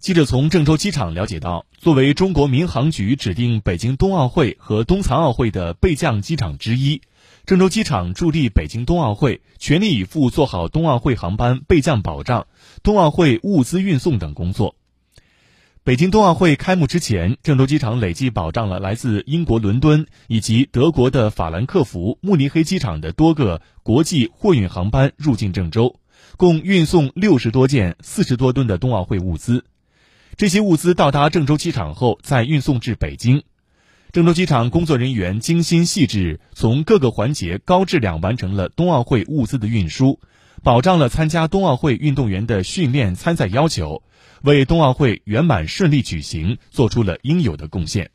记者从郑州机场了解到，作为中国民航局指定北京冬奥会和冬残奥会的备降机场之一，郑州机场助力北京冬奥会，全力以赴做好冬奥会航班备降保障、冬奥会物资运送等工作。北京冬奥会开幕之前，郑州机场累计保障了来自英国伦敦以及德国的法兰克福、慕尼黑机场的多个国际货运航班入境郑州，共运送六十多件、四十多吨的冬奥会物资。这些物资到达郑州机场后，再运送至北京。郑州机场工作人员精心细致，从各个环节高质量完成了冬奥会物资的运输，保障了参加冬奥会运动员的训练参赛要求，为冬奥会圆满顺利举行做出了应有的贡献。